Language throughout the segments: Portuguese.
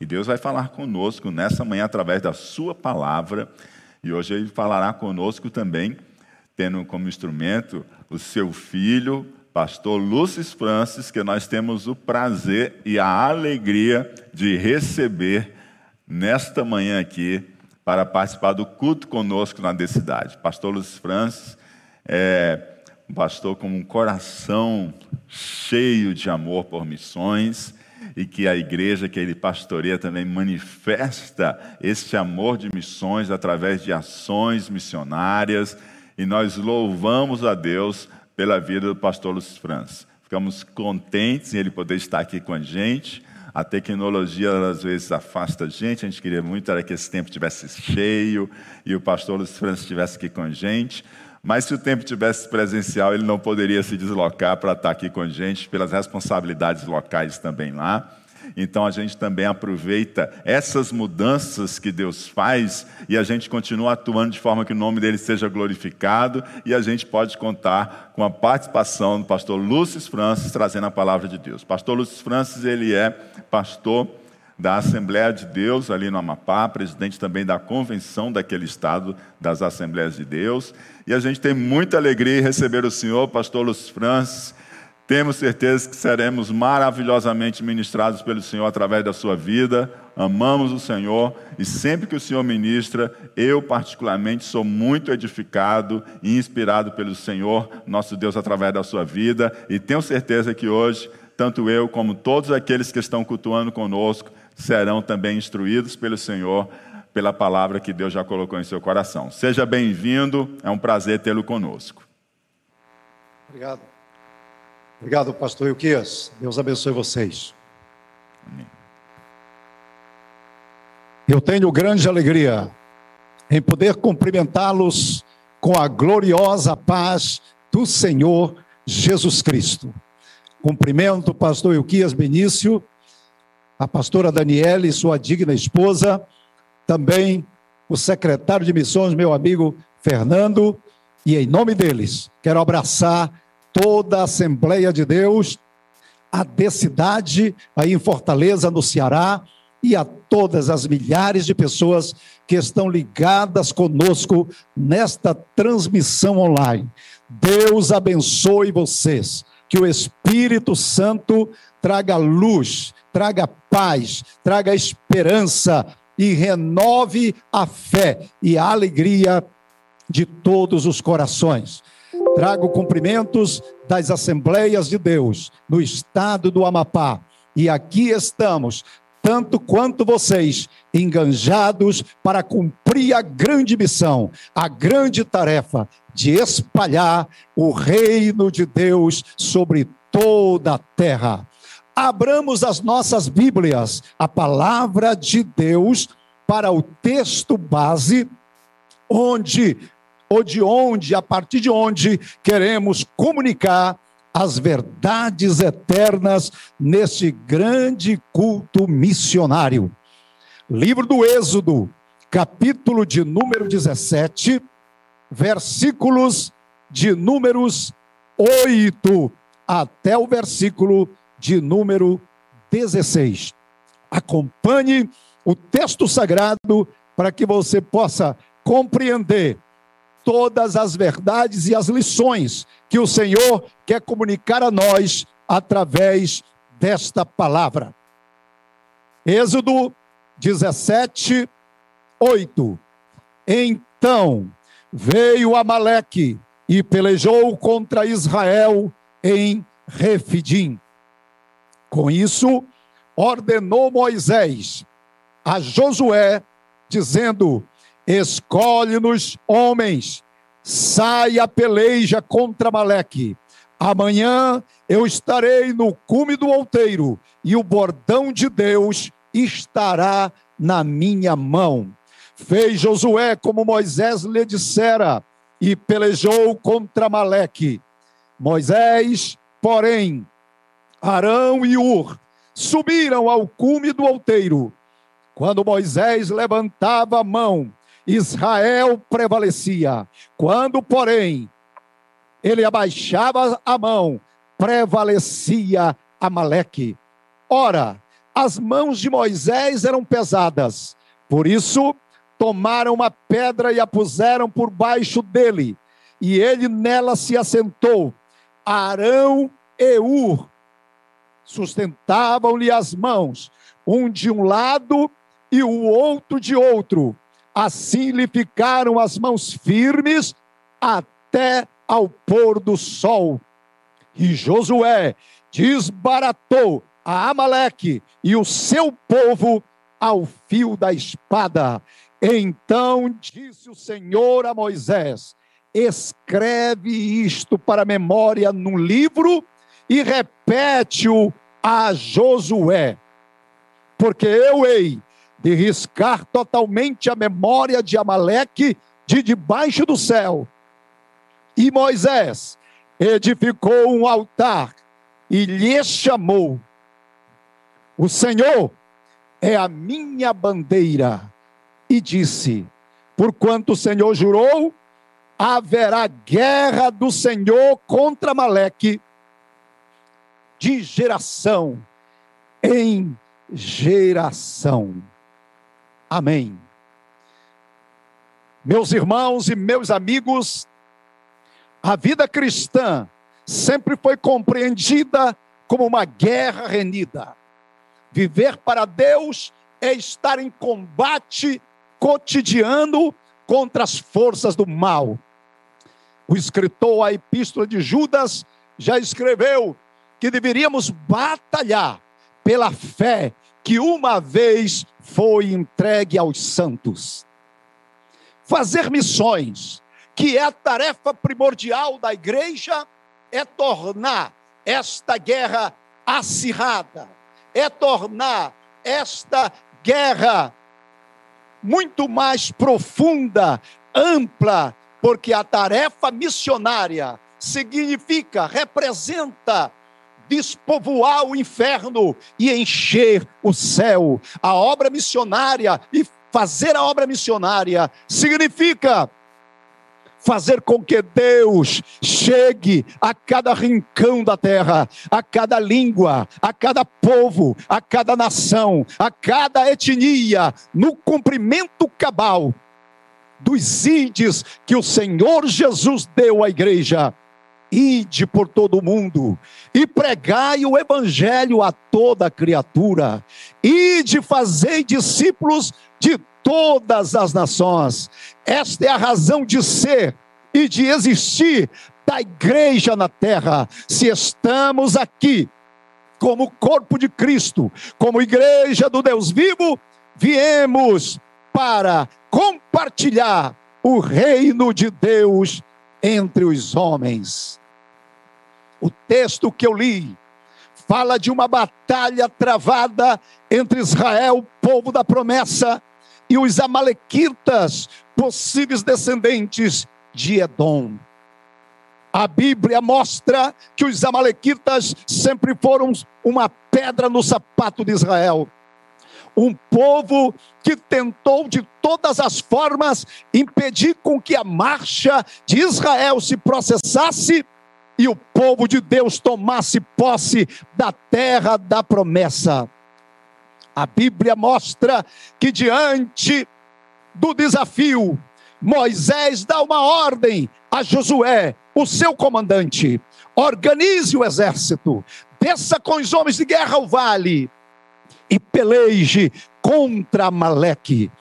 E Deus vai falar conosco nessa manhã através da Sua palavra. E hoje Ele falará conosco também, tendo como instrumento o seu filho, pastor Lúcio Francis, que nós temos o prazer e a alegria de receber nesta manhã aqui para participar do culto conosco na cidade. Pastor Lúcio Francis é um pastor com um coração cheio de amor por missões e que a igreja que ele pastoreia também manifesta esse amor de missões através de ações missionárias. E nós louvamos a Deus pela vida do pastor Luiz França. Ficamos contentes em ele poder estar aqui com a gente. A tecnologia às vezes afasta a gente, a gente queria muito era que esse tempo estivesse cheio e o pastor Luiz França estivesse aqui com a gente. Mas se o tempo tivesse presencial, ele não poderia se deslocar para estar aqui com a gente, pelas responsabilidades locais também lá. Então a gente também aproveita essas mudanças que Deus faz e a gente continua atuando de forma que o nome dele seja glorificado e a gente pode contar com a participação do pastor Lúcio Francis trazendo a palavra de Deus. Pastor Lúcio Francis, ele é pastor da Assembleia de Deus ali no Amapá, presidente também da convenção daquele estado das Assembleias de Deus. E a gente tem muita alegria em receber o senhor, pastor Lúcio Francis. Temos certeza que seremos maravilhosamente ministrados pelo Senhor através da sua vida. Amamos o Senhor e sempre que o Senhor ministra, eu particularmente sou muito edificado e inspirado pelo Senhor, nosso Deus, através da sua vida. E tenho certeza que hoje, tanto eu como todos aqueles que estão cultuando conosco, serão também instruídos pelo Senhor, pela palavra que Deus já colocou em seu coração. Seja bem-vindo, é um prazer tê-lo conosco. Obrigado. Obrigado, pastor Euquias. Deus abençoe vocês. Amém. Eu tenho grande alegria em poder cumprimentá-los com a gloriosa paz do Senhor Jesus Cristo. Cumprimento o pastor Euquias Benício a pastora Daniela e sua digna esposa, também o secretário de missões, meu amigo Fernando, e em nome deles, quero abraçar toda a Assembleia de Deus, a cidade aí em Fortaleza, no Ceará, e a todas as milhares de pessoas que estão ligadas conosco nesta transmissão online. Deus abençoe vocês, que o Espírito Santo traga luz, traga paz, traga esperança e renove a fé e a alegria de todos os corações. Trago cumprimentos das Assembleias de Deus no estado do Amapá. E aqui estamos, tanto quanto vocês, enganjados para cumprir a grande missão, a grande tarefa de espalhar o reino de Deus sobre toda a terra abramos as nossas Bíblias, a palavra de Deus, para o texto base, onde, ou de onde, a partir de onde queremos comunicar as verdades eternas neste grande culto missionário. Livro do Êxodo, capítulo de número 17, versículos de números 8 até o versículo de número 16. Acompanhe o texto sagrado para que você possa compreender todas as verdades e as lições que o Senhor quer comunicar a nós através desta palavra. Êxodo 17, 8. Então veio Amaleque e pelejou contra Israel em Refidim. Com isso, ordenou Moisés a Josué, dizendo: Escolhe-nos homens, saia peleja contra Maleque. Amanhã eu estarei no cume do outeiro, e o bordão de Deus estará na minha mão. Fez Josué como Moisés lhe dissera, e pelejou contra Maleque. Moisés, porém, Arão e Ur subiram ao cume do outeiro. Quando Moisés levantava a mão, Israel prevalecia. Quando, porém, ele abaixava a mão, prevalecia Amaleque. Ora, as mãos de Moisés eram pesadas. Por isso, tomaram uma pedra e a puseram por baixo dele, e ele nela se assentou. Arão e Ur sustentavam-lhe as mãos, um de um lado e o outro de outro. Assim lhe ficaram as mãos firmes até ao pôr do sol. E Josué desbaratou a Amaleque e o seu povo ao fio da espada. Então disse o Senhor a Moisés: Escreve isto para memória num livro e repete-o a Josué, porque eu hei de riscar totalmente a memória de Amaleque de debaixo do céu. E Moisés edificou um altar e lhe chamou: O Senhor é a minha bandeira. E disse: Porquanto o Senhor jurou, haverá guerra do Senhor contra Maleque de geração em geração. Amém. Meus irmãos e meus amigos, a vida cristã sempre foi compreendida como uma guerra renhida. Viver para Deus é estar em combate cotidiano contra as forças do mal. O escritor a Epístola de Judas já escreveu que deveríamos batalhar pela fé que uma vez foi entregue aos santos. Fazer missões, que é a tarefa primordial da igreja, é tornar esta guerra acirrada, é tornar esta guerra muito mais profunda, ampla, porque a tarefa missionária significa, representa despovoar o inferno e encher o céu. A obra missionária e fazer a obra missionária significa fazer com que Deus chegue a cada rincão da terra, a cada língua, a cada povo, a cada nação, a cada etnia, no cumprimento cabal dos ídios que o Senhor Jesus deu à igreja. Ide por todo o mundo e pregai o evangelho a toda criatura. Ide fazei discípulos de todas as nações. Esta é a razão de ser e de existir da igreja na terra. Se estamos aqui como corpo de Cristo, como igreja do Deus vivo, viemos para compartilhar o reino de Deus entre os homens. O texto que eu li fala de uma batalha travada entre Israel, povo da promessa, e os amalequitas, possíveis descendentes de Edom. A Bíblia mostra que os amalequitas sempre foram uma pedra no sapato de Israel. Um povo que tentou de todas as formas impedir com que a marcha de Israel se processasse e o povo de Deus tomasse posse da terra da promessa. A Bíblia mostra que diante do desafio, Moisés dá uma ordem a Josué, o seu comandante: organize o exército, desça com os homens de guerra ao vale e peleje contra Maleque.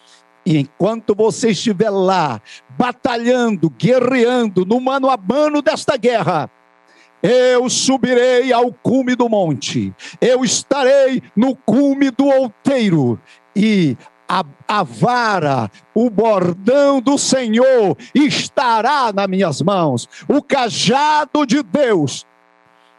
E enquanto você estiver lá, batalhando, guerreando, no mano a mano desta guerra, eu subirei ao cume do monte, eu estarei no cume do outeiro, e a, a, vara, o bordão do Senhor estará nas minhas mãos, o cajado de Deus,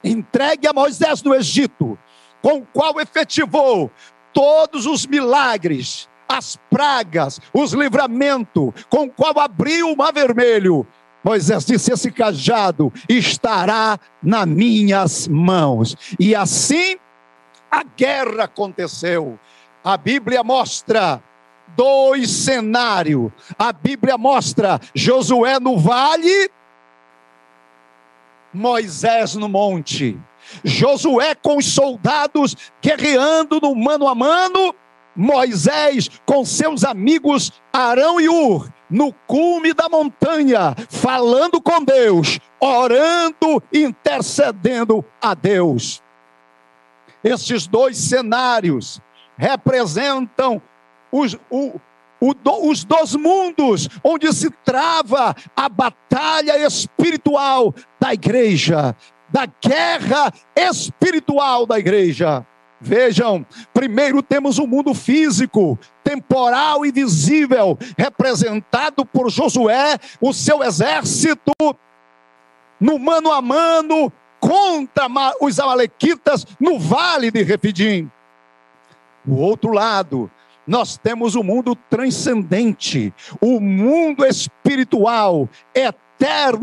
entregue a Moisés no Egito, com o qual efetivou todos os milagres, as pragas, os livramentos, com o qual abriu o mar vermelho Moisés disse: Esse cajado estará nas minhas mãos. E assim a guerra aconteceu. A Bíblia mostra dois cenários. A Bíblia mostra Josué no vale, Moisés no monte. Josué com os soldados guerreando no mano a mano, Moisés com seus amigos Arão e Ur no cume da montanha, falando com Deus, orando, intercedendo a Deus. Esses dois cenários representam os, o, o, os dois mundos onde se trava a batalha espiritual da igreja, da guerra espiritual da igreja. Vejam, primeiro temos o mundo físico, temporal e visível, representado por Josué, o seu exército, no mano a mano contra os Amalequitas no vale de Refidim. O outro lado, nós temos o mundo transcendente, o mundo espiritual, eterno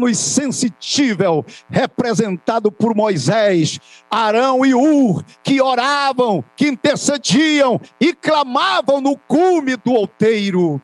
e sensitível, representado por Moisés, Arão e Ur, que oravam, que intercediam e clamavam no cume do outeiro.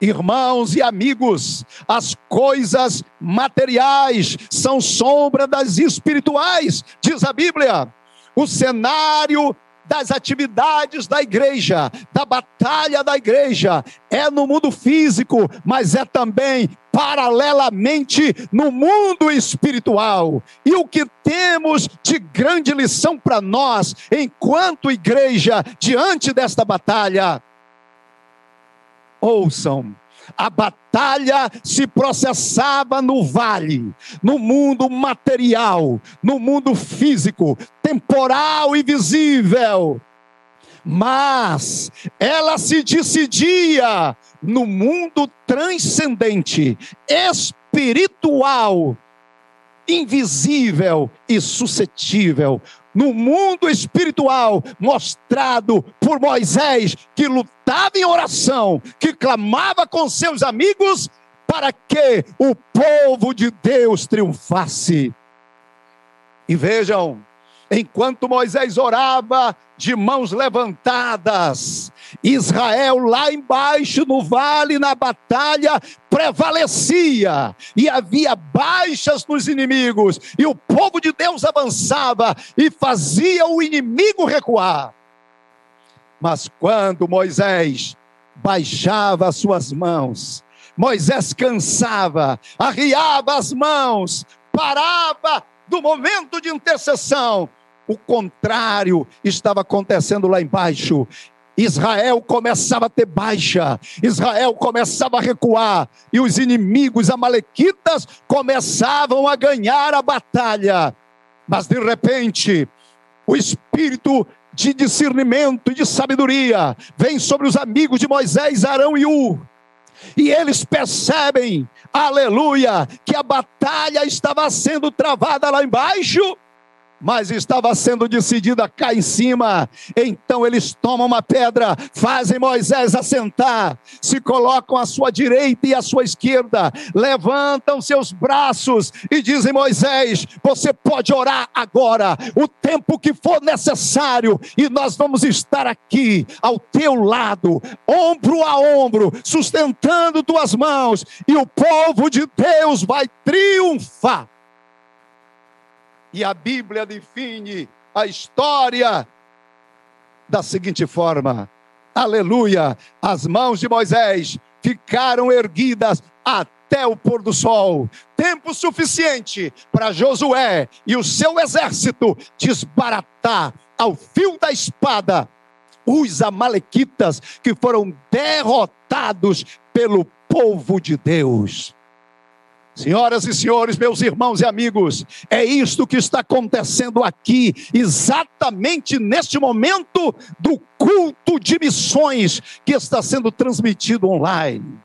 Irmãos e amigos, as coisas materiais são sombra das espirituais, diz a Bíblia. O cenário das atividades da igreja, da batalha da igreja, é no mundo físico, mas é também paralelamente no mundo espiritual. E o que temos de grande lição para nós, enquanto igreja, diante desta batalha? Ouçam, a batalha se processava no vale, no mundo material, no mundo físico, temporal e visível. Mas ela se decidia no mundo transcendente, espiritual, invisível e suscetível, no mundo espiritual mostrado por Moisés, que lutava em oração, que clamava com seus amigos para que o povo de Deus triunfasse. E vejam, enquanto Moisés orava de mãos levantadas, Israel lá embaixo no vale, na batalha, prevalecia e havia baixas nos inimigos, e o povo de Deus avançava e fazia o inimigo recuar. Mas quando Moisés baixava as suas mãos, Moisés cansava, arriava as mãos, parava do momento de intercessão. O contrário estava acontecendo lá embaixo. Israel começava a ter baixa, Israel começava a recuar, e os inimigos amalequitas começavam a ganhar a batalha. Mas de repente, o espírito de discernimento e de sabedoria vem sobre os amigos de Moisés, Arão e U. E eles percebem, aleluia, que a batalha estava sendo travada lá embaixo mas estava sendo decidida cá em cima. Então eles tomam uma pedra, fazem Moisés assentar, se colocam à sua direita e à sua esquerda, levantam seus braços e dizem: Moisés, você pode orar agora, o tempo que for necessário, e nós vamos estar aqui ao teu lado, ombro a ombro, sustentando tuas mãos, e o povo de Deus vai triunfar. E a Bíblia define a história da seguinte forma: Aleluia! As mãos de Moisés ficaram erguidas até o pôr do sol, tempo suficiente para Josué e o seu exército desbaratar ao fio da espada os amalequitas que foram derrotados pelo povo de Deus. Senhoras e senhores, meus irmãos e amigos, é isto que está acontecendo aqui, exatamente neste momento do culto de missões que está sendo transmitido online.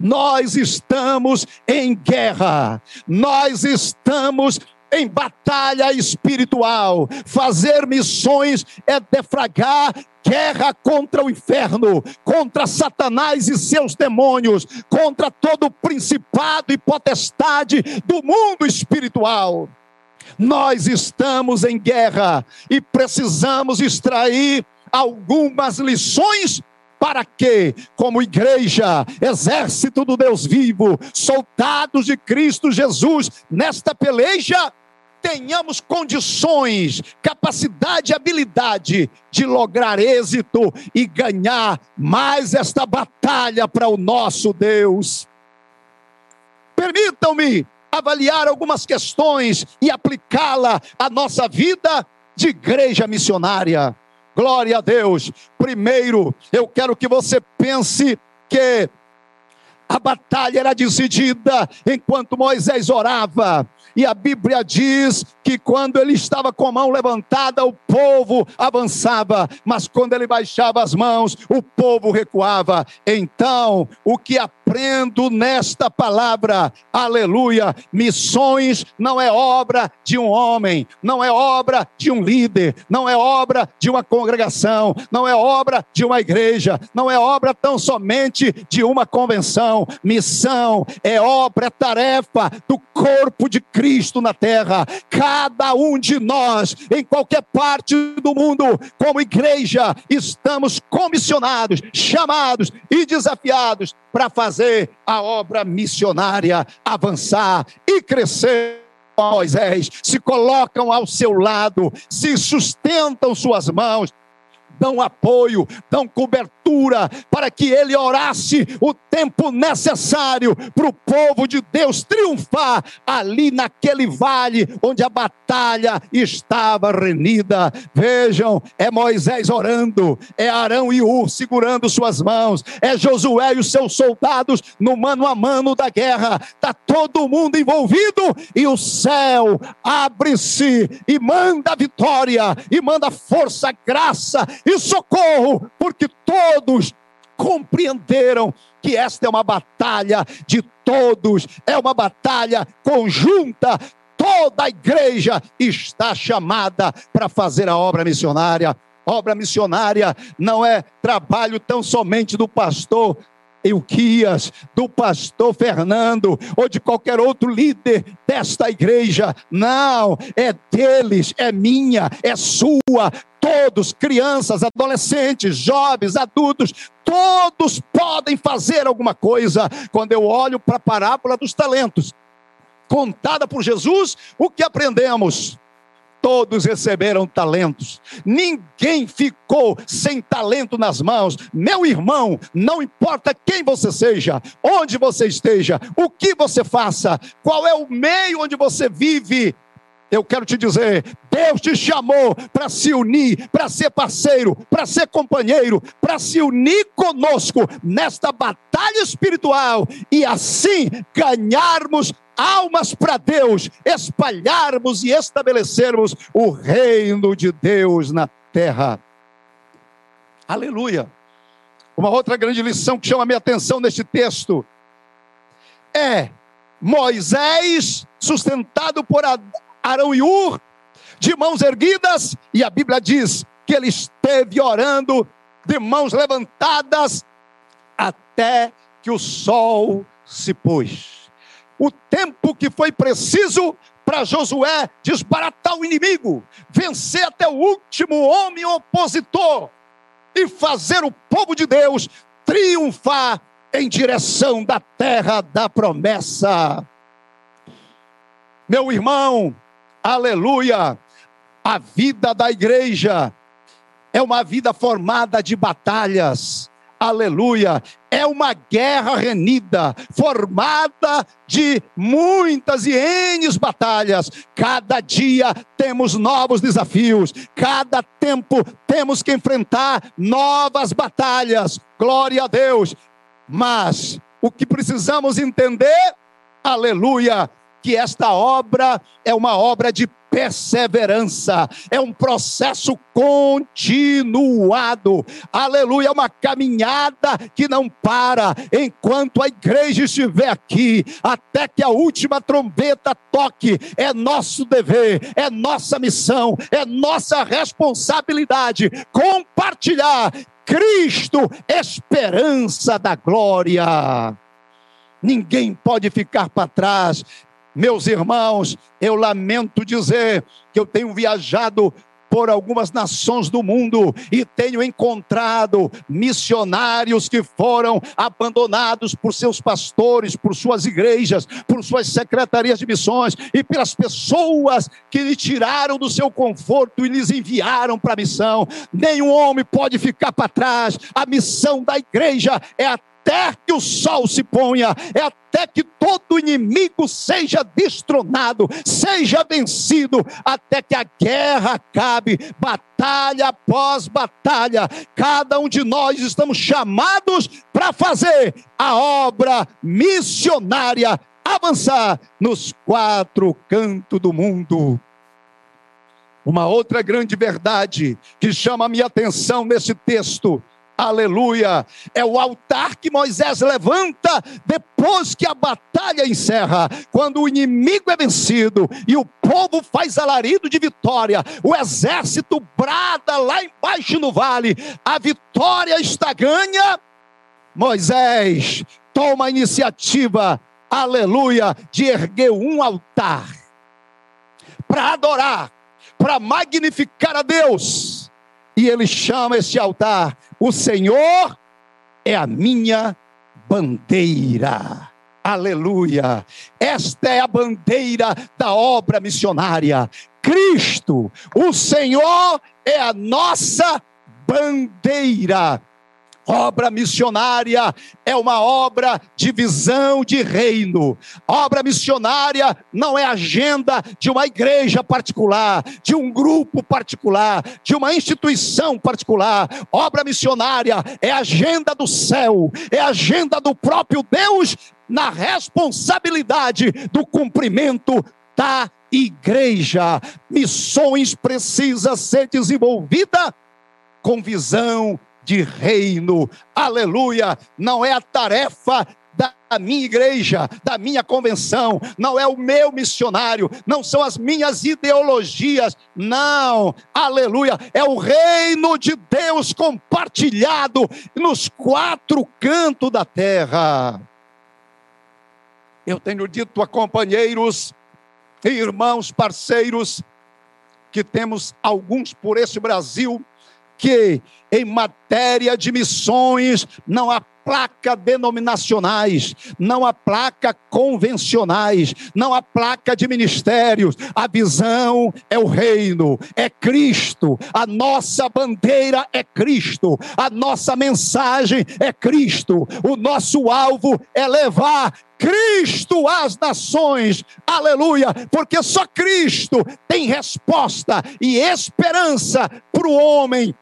Nós estamos em guerra, nós estamos em batalha espiritual. Fazer missões é defragar guerra contra o inferno, contra Satanás e seus demônios, contra todo principado e potestade do mundo espiritual. Nós estamos em guerra e precisamos extrair algumas lições para que, como igreja, exército do Deus vivo, soldados de Cristo Jesus, nesta peleja, tenhamos condições, capacidade e habilidade de lograr êxito e ganhar mais esta batalha para o nosso Deus. Permitam-me avaliar algumas questões e aplicá-la à nossa vida de igreja missionária. Glória a Deus. Primeiro, eu quero que você pense que a batalha era decidida enquanto Moisés orava. E a Bíblia diz que quando ele estava com a mão levantada, o povo avançava, mas quando ele baixava as mãos, o povo recuava. Então, o que aprendo nesta palavra, aleluia, missões não é obra de um homem, não é obra de um líder, não é obra de uma congregação, não é obra de uma igreja, não é obra tão somente de uma convenção. Missão é obra, é tarefa do corpo de Cristo na terra. Cada um de nós, em qualquer parte do mundo, como igreja, estamos comissionados, chamados e desafiados para fazer a obra missionária avançar e crescer. Moisés, se colocam ao seu lado, se sustentam suas mãos, dão apoio, dão cobertura para que ele orasse o tempo necessário para o povo de Deus triunfar ali naquele vale onde a batalha estava renida. Vejam, é Moisés orando, é Arão e Ur segurando suas mãos, é Josué e os seus soldados no mano a mano da guerra. Está todo mundo envolvido e o céu abre-se e manda vitória, e manda força, graça e socorro, porque todos compreenderam que esta é uma batalha de todos, é uma batalha conjunta. Toda a igreja está chamada para fazer a obra missionária. Obra missionária não é trabalho tão somente do pastor, Euquias, do pastor Fernando ou de qualquer outro líder desta igreja. Não, é deles, é minha, é sua. Todos, crianças, adolescentes, jovens, adultos, todos podem fazer alguma coisa. Quando eu olho para a parábola dos talentos, contada por Jesus, o que aprendemos? todos receberam talentos, ninguém ficou sem talento nas mãos. Meu irmão, não importa quem você seja, onde você esteja, o que você faça, qual é o meio onde você vive, eu quero te dizer, Deus te chamou para se unir, para ser parceiro, para ser companheiro, para se unir conosco nesta batalha espiritual e assim ganharmos almas para Deus, espalharmos e estabelecermos o reino de Deus na terra. Aleluia. Uma outra grande lição que chama a minha atenção neste texto é Moisés sustentado por Arão e Ur, de mãos erguidas, e a Bíblia diz que ele esteve orando de mãos levantadas até que o sol se pôs o tempo que foi preciso para Josué desbaratar o inimigo, vencer até o último homem opositor e fazer o povo de Deus triunfar em direção da terra da promessa. Meu irmão, aleluia, a vida da igreja é uma vida formada de batalhas, aleluia, é uma guerra renida, formada de muitas e N batalhas. Cada dia temos novos desafios, cada tempo temos que enfrentar novas batalhas. Glória a Deus. Mas o que precisamos entender, aleluia, que esta obra é uma obra de perseverança, é um processo continuado, aleluia, é uma caminhada que não para, enquanto a igreja estiver aqui, até que a última trombeta toque, é nosso dever, é nossa missão, é nossa responsabilidade compartilhar Cristo, esperança da glória. Ninguém pode ficar para trás. Meus irmãos, eu lamento dizer que eu tenho viajado por algumas nações do mundo e tenho encontrado missionários que foram abandonados por seus pastores, por suas igrejas, por suas secretarias de missões e pelas pessoas que lhe tiraram do seu conforto e lhes enviaram para a missão. Nenhum homem pode ficar para trás. A missão da igreja é a até que o sol se ponha, é até que todo inimigo seja destronado, seja vencido, até que a guerra acabe, batalha após batalha. Cada um de nós estamos chamados para fazer a obra missionária, avançar nos quatro cantos do mundo. Uma outra grande verdade que chama a minha atenção nesse texto aleluia. É o altar que Moisés levanta depois que a batalha encerra, quando o inimigo é vencido e o povo faz alarido de vitória, o exército brada lá embaixo no vale, a vitória está ganha. Moisés toma a iniciativa, aleluia, de erguer um altar para adorar, para magnificar a Deus. E ele chama esse altar o Senhor é a minha bandeira. Aleluia! Esta é a bandeira da obra missionária. Cristo, o Senhor é a nossa bandeira. Obra missionária é uma obra de visão de reino. Obra missionária não é agenda de uma igreja particular, de um grupo particular, de uma instituição particular. Obra missionária é agenda do céu, é agenda do próprio Deus na responsabilidade do cumprimento da igreja. Missões precisa ser desenvolvida com visão de reino. Aleluia! Não é a tarefa da minha igreja, da minha convenção, não é o meu missionário, não são as minhas ideologias, não, aleluia, é o reino de Deus compartilhado nos quatro cantos da terra. Eu tenho dito a companheiros, irmãos, parceiros, que temos alguns por esse Brasil, que em matéria de missões não há placa denominacionais, não há placa convencionais, não há placa de ministérios. A visão é o reino, é Cristo. A nossa bandeira é Cristo. A nossa mensagem é Cristo. O nosso alvo é levar Cristo às nações, aleluia, porque só Cristo tem resposta e esperança para o homem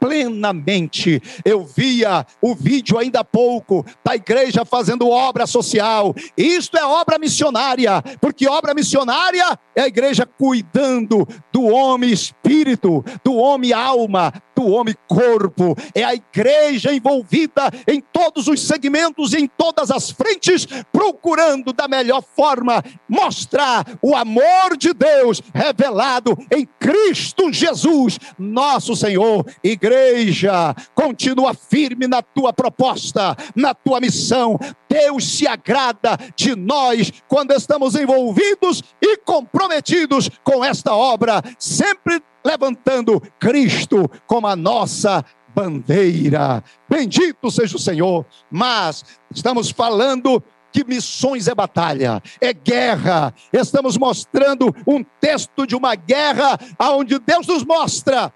plenamente. Eu via o vídeo ainda há pouco da igreja fazendo obra social. Isto é obra missionária, porque obra missionária é a igreja cuidando do homem espírito, do homem alma, do homem corpo. É a igreja envolvida em todos os segmentos e em todas as frentes, procurando da melhor forma mostrar o amor de Deus revelado em Cristo Jesus, nosso Senhor. Igreja, continua firme na tua proposta, na tua missão. Deus se agrada de nós quando estamos envolvidos e comprometidos com esta obra, sempre levantando Cristo como a nossa bandeira. Bendito seja o Senhor. Mas estamos falando que missões é batalha, é guerra. Estamos mostrando um texto de uma guerra onde Deus nos mostra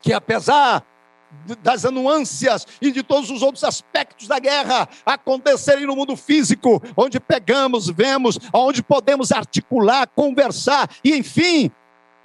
que apesar das anuâncias e de todos os outros aspectos da guerra acontecerem no mundo físico, onde pegamos, vemos, onde podemos articular, conversar e, enfim,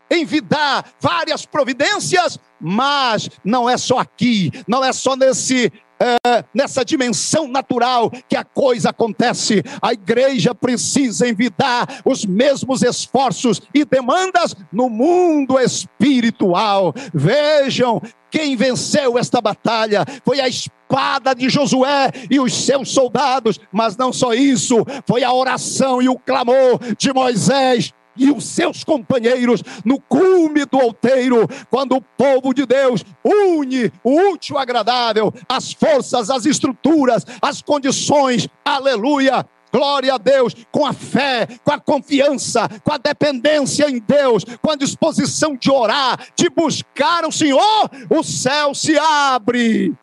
envidar várias providências, mas não é só aqui, não é só nesse é, nessa dimensão natural que a coisa acontece. A igreja precisa envidar os mesmos esforços e demandas no mundo espiritual. Vejam. Quem venceu esta batalha foi a espada de Josué e os seus soldados, mas não só isso, foi a oração e o clamor de Moisés e os seus companheiros no cume do outeiro, quando o povo de Deus une o útil agradável, as forças, as estruturas, as condições, aleluia, glória a Deus, com a fé, com a confiança, com a dependência em Deus, com a disposição de orar, de buscar o Senhor, o céu se abre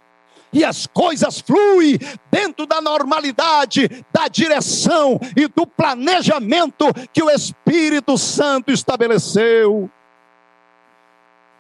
e as coisas fluem dentro da normalidade, da direção e do planejamento que o Espírito Santo estabeleceu.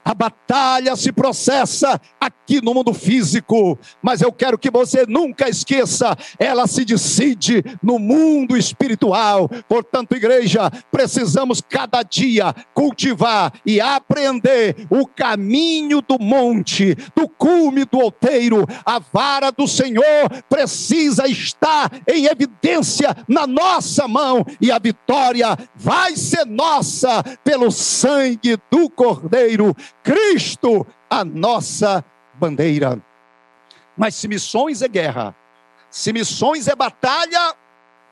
A batalha se processa aqui no mundo físico, mas eu quero que você nunca esqueça, ela se decide no mundo espiritual. Portanto, igreja, precisamos cada dia cultivar e aprender o caminho do monte, do cume do outeiro. A vara do Senhor precisa estar em evidência na nossa mão e a vitória vai ser nossa pelo sangue do Cordeiro Cristo a nossa bandeira. Mas se missões é guerra, se missões é batalha,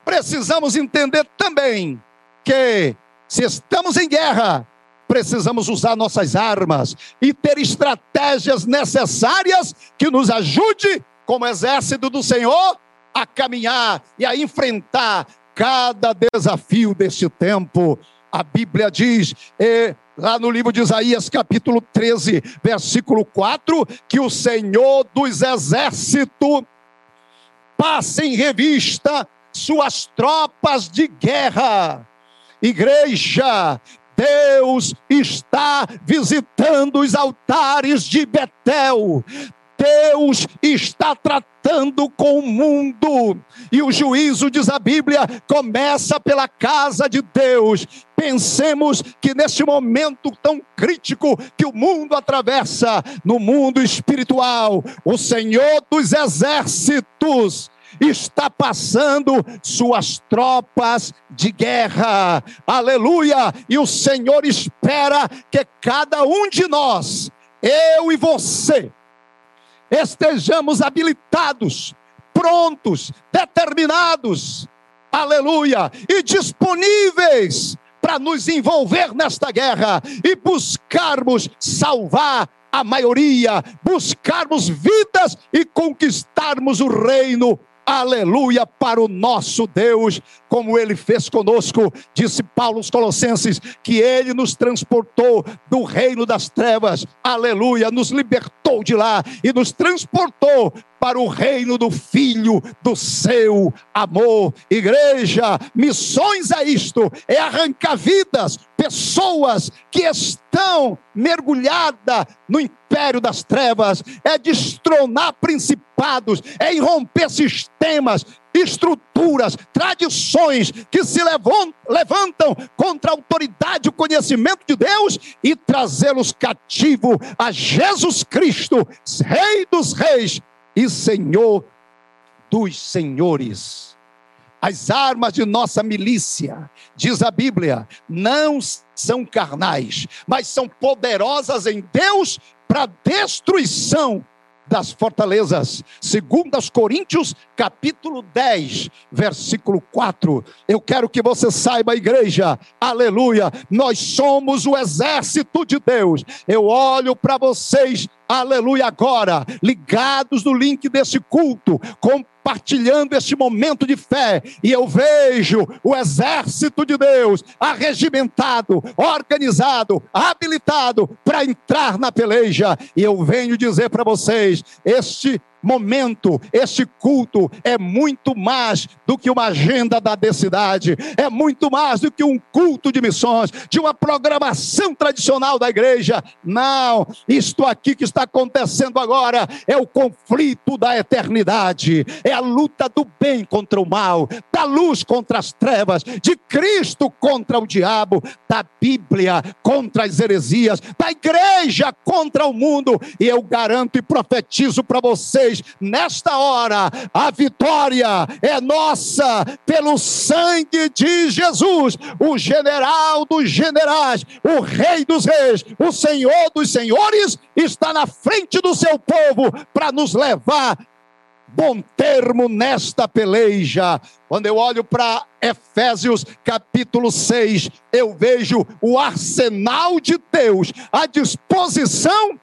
precisamos entender também que se estamos em guerra, precisamos usar nossas armas e ter estratégias necessárias que nos ajude, como exército do Senhor, a caminhar e a enfrentar cada desafio deste tempo. A Bíblia diz: lá no livro de Isaías, capítulo 13, versículo 4, que o Senhor dos exércitos passa em revista suas tropas de guerra. Igreja, Deus está visitando os altares de Betel. Deus está tratando com o mundo, e o juízo, diz a Bíblia, começa pela casa de Deus. Pensemos que neste momento tão crítico que o mundo atravessa, no mundo espiritual, o Senhor dos exércitos está passando suas tropas de guerra. Aleluia! E o Senhor espera que cada um de nós, eu e você, estejamos habilitados, prontos, determinados, aleluia, e disponíveis para nos envolver nesta guerra e buscarmos salvar a maioria, buscarmos vidas e conquistarmos o reino. Aleluia, para o nosso Deus, como ele fez conosco, disse Paulo aos Colossenses, que ele nos transportou do reino das trevas, aleluia, nos libertou de lá e nos transportou para o reino do Filho do seu amor. Igreja, missões é isto: é arrancar vidas, pessoas que estão mergulhadas no império das trevas, é destronar principados, é irromper sistemas, estruturas, tradições que se levantam contra a autoridade e o conhecimento de Deus e trazê-los cativo a Jesus Cristo, Rei dos Reis e Senhor dos senhores. As armas de nossa milícia, diz a Bíblia, não são carnais, mas são poderosas em Deus para destruição das fortalezas. Segundo aos Coríntios, capítulo 10, versículo 4. Eu quero que você saiba, igreja, aleluia, nós somos o exército de Deus. Eu olho para vocês aleluia, agora, ligados no link desse culto, compartilhando este momento de fé, e eu vejo o exército de Deus arregimentado, organizado, habilitado para entrar na peleja, e eu venho dizer para vocês: este momento, este culto é muito mais do que uma agenda da densidade, é muito mais do que um culto de missões, de uma programação tradicional da igreja. Não, isto aqui que está acontecendo agora é o conflito da eternidade, é a luta do bem contra o mal, da luz contra as trevas, de Cristo contra o diabo, da Bíblia contra as heresias, da igreja contra o mundo, e eu garanto e profetizo para vocês nesta hora, a vitória é nossa pelo sangue de Jesus, o general dos generais, o rei dos reis, o senhor dos senhores, está na frente do seu povo para nos levar bom termo nesta peleja. Quando eu olho para Efésios capítulo 6, eu vejo o arsenal de Deus à disposição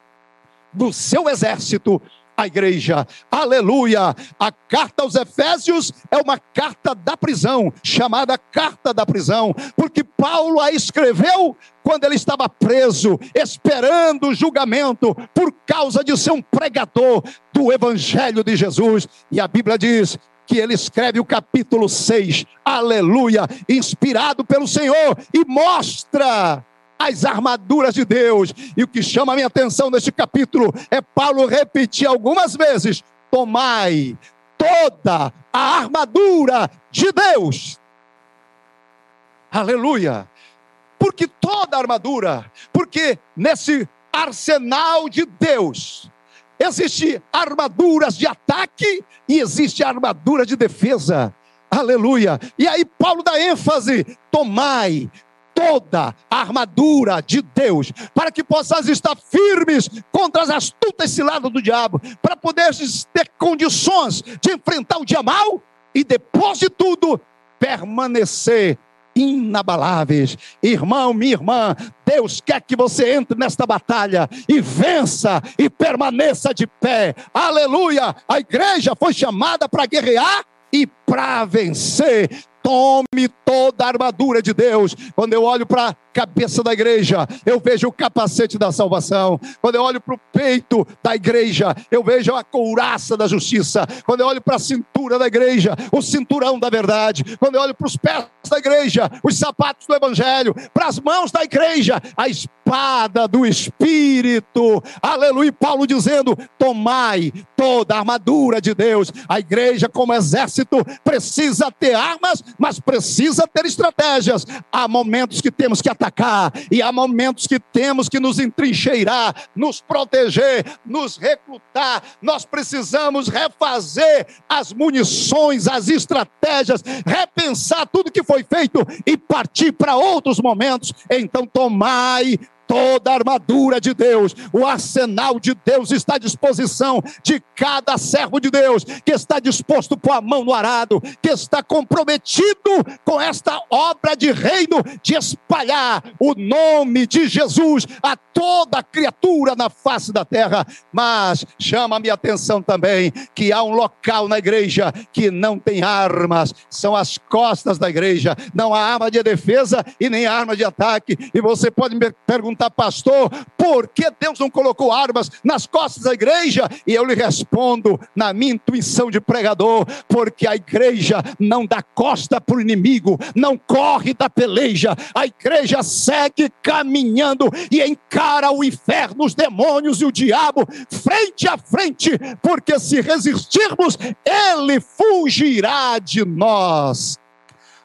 do seu exército a igreja. Aleluia! A carta aos Efésios é uma carta da prisão, chamada carta da prisão, porque Paulo a escreveu quando ele estava preso, esperando o julgamento por causa de ser um pregador do evangelho de Jesus. E a Bíblia diz que ele escreve o capítulo 6, aleluia, inspirado pelo Senhor, e mostra as armaduras de Deus. E o que chama a minha atenção neste capítulo é Paulo repetir algumas vezes: tomai toda a armadura de Deus. Aleluia. Porque toda a armadura, porque nesse arsenal de Deus, Existe armaduras de ataque e existe armadura de defesa. Aleluia. E aí Paulo dá ênfase: tomai toda a armadura de Deus, para que possais estar firmes contra as astutas ciladas do diabo, para poderes ter condições de enfrentar o dia mal e depois de tudo permanecer inabaláveis. Irmão, minha irmã, Deus quer que você entre nesta batalha e vença e permaneça de pé. Aleluia! A igreja foi chamada para guerrear e para vencer. Tome toda a armadura de Deus. Quando eu olho para a cabeça da igreja, eu vejo o capacete da salvação. Quando eu olho para o peito da igreja, eu vejo a couraça da justiça. Quando eu olho para a cintura da igreja, o cinturão da verdade. Quando eu olho para os pés da igreja, os sapatos do evangelho. Para as mãos da igreja, a espada do Espírito. Aleluia. Paulo dizendo: tomai toda a armadura de Deus. A igreja, como exército, precisa ter armas mas precisa ter estratégias. Há momentos que temos que atacar, e há momentos que temos que nos entrincheirar, nos proteger, nos recrutar. Nós precisamos refazer as munições, as estratégias, repensar tudo que foi feito e partir para outros momentos. Então, tomai toda a armadura de Deus, o arsenal de Deus está à disposição de cada servo de Deus que está disposto pôr a mão no arado, que está comprometido com esta obra de reino de espalhar o nome de Jesus a toda criatura na face da terra. Mas chama a minha atenção também que há um local na igreja que não tem armas, são as costas da igreja, não há arma de defesa e nem arma de ataque. E você pode me perguntar pergunta, pastor, por que Deus não colocou armas nas costas da igreja? E eu lhe respondo, na minha intuição de pregador, porque a igreja não dá costa para o inimigo, não corre da peleja, a igreja segue caminhando e encara o inferno, os demônios e o diabo frente a frente, porque se resistirmos, ele fugirá de nós.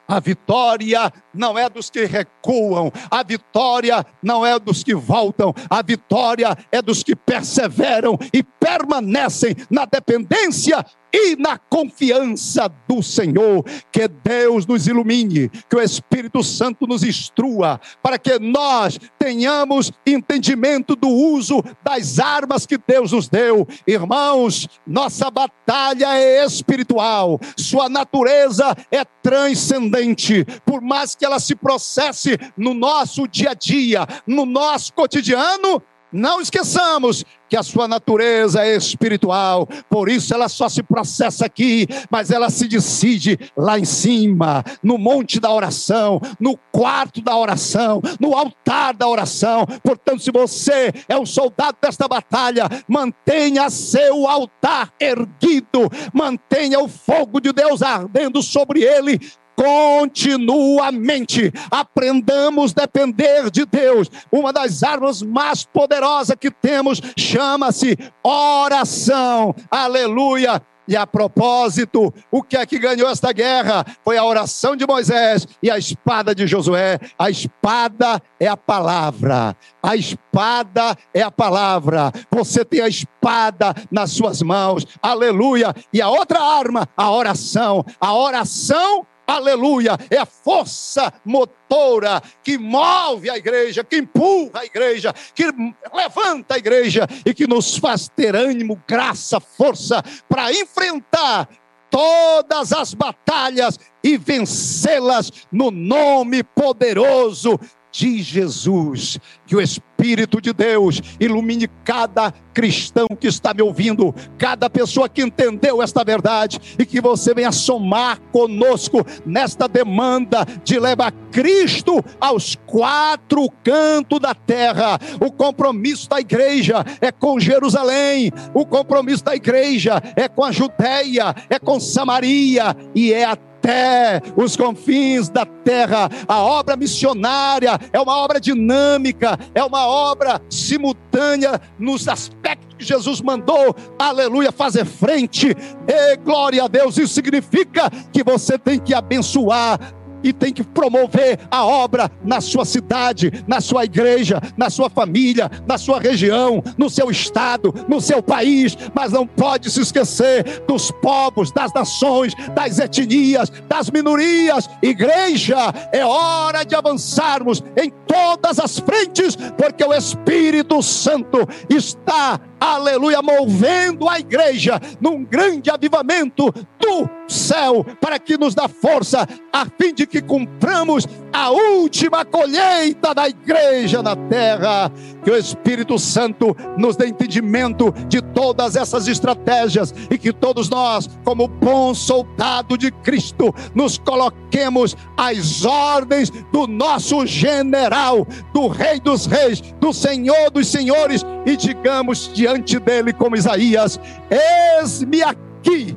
A vitória não é dos que recuam, a vitória não é dos que voltam, a vitória é dos que perseveram e permanecem na dependência e na confiança do Senhor. Que Deus nos ilumine, que o Espírito Santo nos instrua, para que nós tenhamos entendimento do uso das armas que Deus nos deu. Irmãos, nossa batalha é espiritual, sua natureza é transcendente. Por mais que ela se processe no nosso dia a dia, no nosso cotidiano, não esqueçamos que a sua natureza é espiritual, por isso ela só se processa aqui, mas ela se decide lá em cima, no monte da oração, no quarto da oração, no altar da oração. Portanto, se você é um soldado desta batalha, mantenha seu altar erguido, mantenha o fogo de Deus ardendo sobre ele continuamente. Aprendamos a depender de Deus. Uma das armas mais poderosas que temos chama-se oração. Aleluia. E a propósito, o que é que ganhou esta guerra? Foi a oração de Moisés e a espada de Josué. A espada é a palavra. A espada é a palavra. Você tem a espada nas suas mãos. Aleluia. E a outra arma, a oração. A oração aleluia, é a força motora que move a igreja, que empurra a igreja, que levanta a igreja e que nos faz ter ânimo, graça, força para enfrentar todas as batalhas e vencê-las no nome poderoso de Jesus. Que o Espírito Espírito de Deus ilumine cada cristão que está me ouvindo, cada pessoa que entendeu esta verdade e que você venha somar conosco nesta demanda de levar Cristo aos quatro cantos da terra. O compromisso da igreja é com Jerusalém, o compromisso da igreja é com a Judéia, é com Samaria e é até até os confins da terra. A obra missionária é uma obra dinâmica, é uma obra simultânea nos aspectos que Jesus mandou, aleluia, fazer frente. E glória a Deus, isso significa que você tem que abençoar e tem que promover a obra na sua cidade, na sua igreja, na sua família, na sua região, no seu estado, no seu país, mas não pode se esquecer dos povos, das nações, das etnias, das minorias. Igreja, é hora de avançarmos em todas as frentes, porque o Espírito Santo está aleluia, movendo a igreja num grande avivamento do céu, para que nos dá força, a fim de que cumpramos a última colheita da igreja na terra. Que o Espírito Santo nos dê entendimento de todas essas estratégias e que todos nós, como bom soldado de Cristo, nos coloquemos às ordens do nosso general, do Rei dos Reis, do Senhor dos Senhores e digamos diante dele, como Isaías: Eis-me aqui,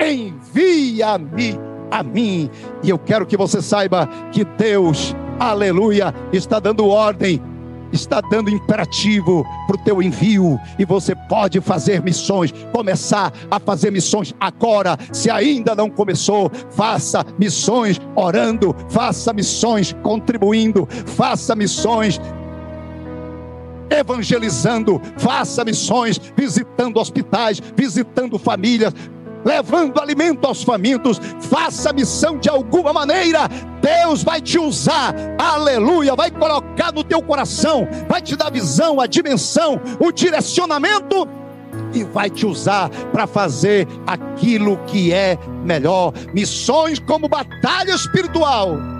envia-me a mim. E eu quero que você saiba que Deus, aleluia, está dando ordem está dando imperativo para o teu envio e você pode fazer missões, começar a fazer missões agora. Se ainda não começou, faça missões orando, faça missões contribuindo, faça missões evangelizando, faça missões, visitando hospitais, visitando famílias, levando alimento aos famintos, faça missão de alguma maneira. Deus vai te usar, aleluia, vai colocar no teu coração, vai te dar visão, a dimensão, o direcionamento e vai te usar para fazer aquilo que é melhor. Missões como batalha espiritual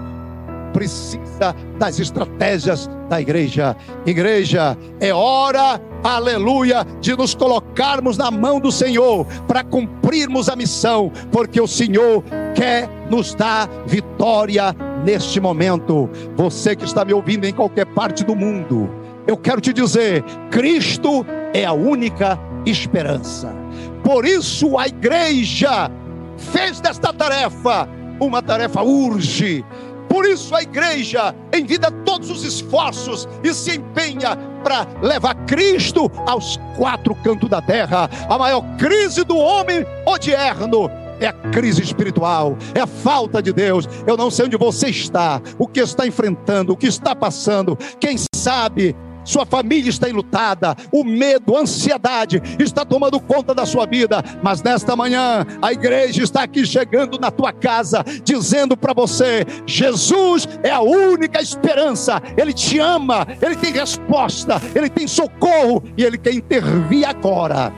precisa das estratégias da igreja. Igreja, é hora, aleluia, de nos colocarmos na mão do Senhor para cumprirmos a missão, porque o Senhor quer nos dar vitória neste momento. Você que está me ouvindo em qualquer parte do mundo, eu quero te dizer: Cristo é a única esperança. Por isso a igreja fez desta tarefa uma tarefa urge por isso a igreja envia todos os esforços e se empenha para levar Cristo aos quatro cantos da terra. A maior crise do homem odierno é a crise espiritual, é a falta de Deus. Eu não sei onde você está, o que está enfrentando, o que está passando. Quem sabe sua família está enlutada, o medo, a ansiedade está tomando conta da sua vida, mas nesta manhã a igreja está aqui chegando na tua casa, dizendo para você: Jesus é a única esperança, Ele te ama, Ele tem resposta, Ele tem socorro e Ele quer intervir agora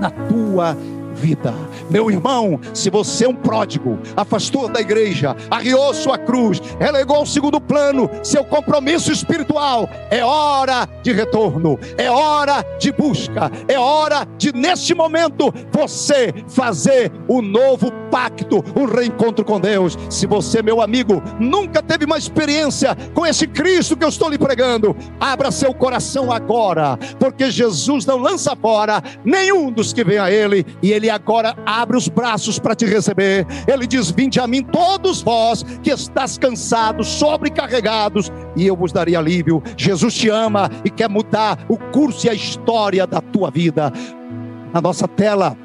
na tua vida vida. Meu irmão, se você é um pródigo, afastou da igreja, arriou sua cruz, relegou ao segundo plano seu compromisso espiritual, é hora de retorno, é hora de busca, é hora de, neste momento, você fazer o novo pacto, o reencontro com Deus. Se você, meu amigo, nunca teve uma experiência com esse Cristo que eu estou lhe pregando, abra seu coração agora, porque Jesus não lança fora nenhum dos que vem a Ele, e Ele ele agora abre os braços para te receber. Ele diz: Vinde a mim, todos vós que estás cansados, sobrecarregados, e eu vos darei alívio. Jesus te ama e quer mudar o curso e a história da tua vida. Na nossa tela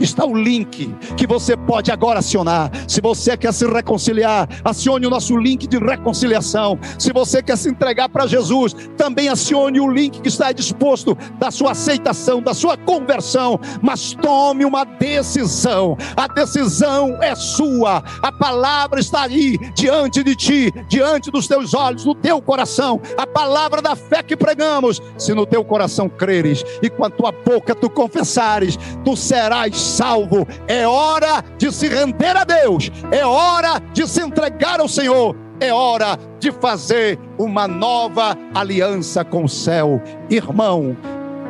está o link que você pode agora acionar. Se você quer se reconciliar, acione o nosso link de reconciliação. Se você quer se entregar para Jesus, também acione o link que está disposto da sua aceitação, da sua conversão. Mas tome uma decisão. A decisão é sua. A palavra está aí diante de ti, diante dos teus olhos, no teu coração. A palavra da fé que pregamos. Se no teu coração creres e com a tua boca tu confessares, tu serás salvo. É hora de se render a Deus, é hora de se entregar ao Senhor é hora de fazer uma nova aliança com o céu. Irmão,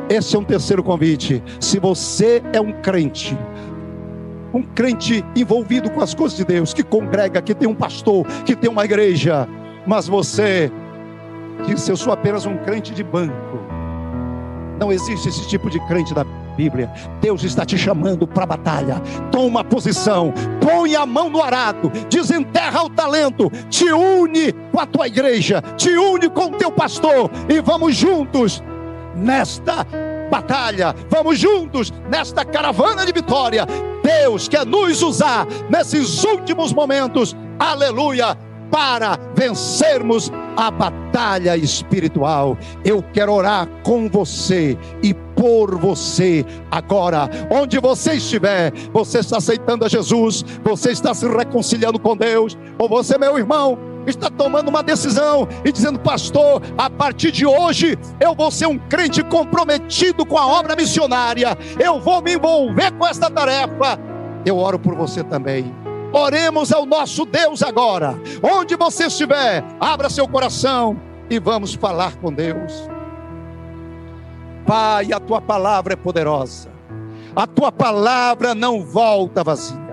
esse é um terceiro convite. Se você é um crente, um crente envolvido com as coisas de Deus, que congrega, que tem um pastor, que tem uma igreja, mas você diz: Eu sou apenas um crente de banco. Não existe esse tipo de crente da Bíblia. Deus está te chamando para a batalha. Toma posição, põe a mão no arado, desenterra o talento, te une com a tua igreja, te une com o teu pastor e vamos juntos nesta batalha. Vamos juntos nesta caravana de vitória. Deus quer nos usar nesses últimos momentos. Aleluia! Para vencermos a batalha espiritual. Eu quero orar com você e por você agora, onde você estiver, você está aceitando a Jesus, você está se reconciliando com Deus, ou você, meu irmão, está tomando uma decisão e dizendo, pastor, a partir de hoje eu vou ser um crente comprometido com a obra missionária, eu vou me envolver com esta tarefa. Eu oro por você também. Oremos ao nosso Deus agora. Onde você estiver, abra seu coração e vamos falar com Deus. Pai, a tua palavra é poderosa. A tua palavra não volta vazia.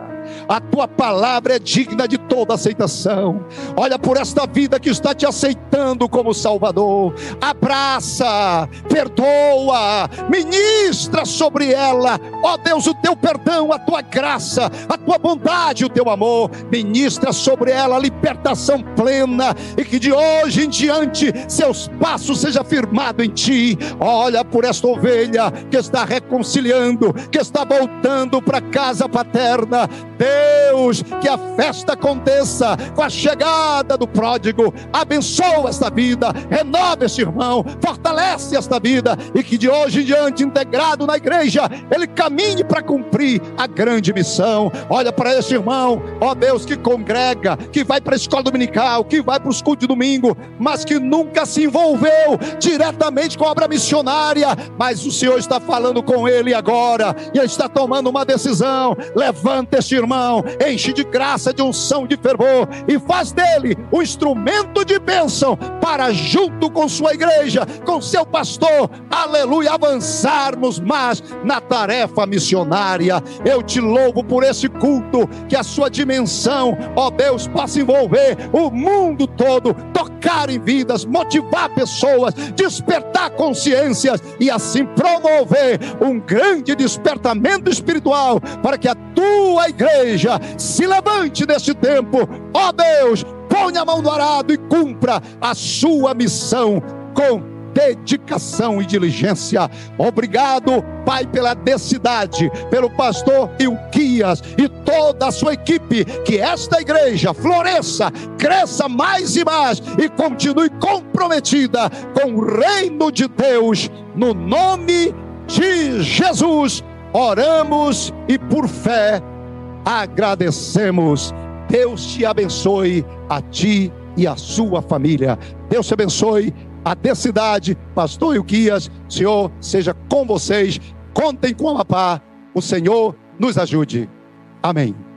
A tua palavra é digna de toda aceitação. Olha por esta vida que está te aceitando como Salvador. Abraça, perdoa, ministra sobre ela, ó Deus, o teu perdão, a tua graça, a tua bondade, o teu amor. Ministra sobre ela a libertação plena e que de hoje em diante seus passos sejam firmados em ti. Olha por esta ovelha que está reconciliando, que está voltando para casa paterna. Deus, que a festa aconteça com a chegada do pródigo. Abençoa esta vida, renova este irmão, fortalece esta vida e que de hoje em diante, integrado na igreja, ele caminhe para cumprir a grande missão. Olha para este irmão, ó Deus, que congrega, que vai para a escola dominical, que vai para os cultos de domingo, mas que nunca se envolveu diretamente com a obra missionária. Mas o Senhor está falando com ele agora e ele está tomando uma decisão. Levanta este irmão enche de graça, de unção, de fervor e faz dele um instrumento de bênção para, junto com sua igreja, com seu pastor, aleluia, avançarmos mais na tarefa missionária. Eu te louvo por esse culto, que a sua dimensão, ó Deus, possa envolver o mundo todo, tocar em vidas, motivar pessoas, despertar consciências e assim promover um grande despertamento espiritual para que a tua igreja se levante neste tempo, ó oh Deus, ponha a mão no arado e cumpra a sua missão com dedicação e diligência. Obrigado, Pai, pela decidade, pelo pastor Ilquias e toda a sua equipe, que esta igreja floresça, cresça mais e mais e continue comprometida com o reino de Deus, no nome de Jesus oramos e por fé agradecemos. Deus te abençoe a ti e a sua família. Deus te abençoe a cidade, pastor Ilquias, Senhor, seja com vocês. Contem com a paz. O Senhor nos ajude. Amém.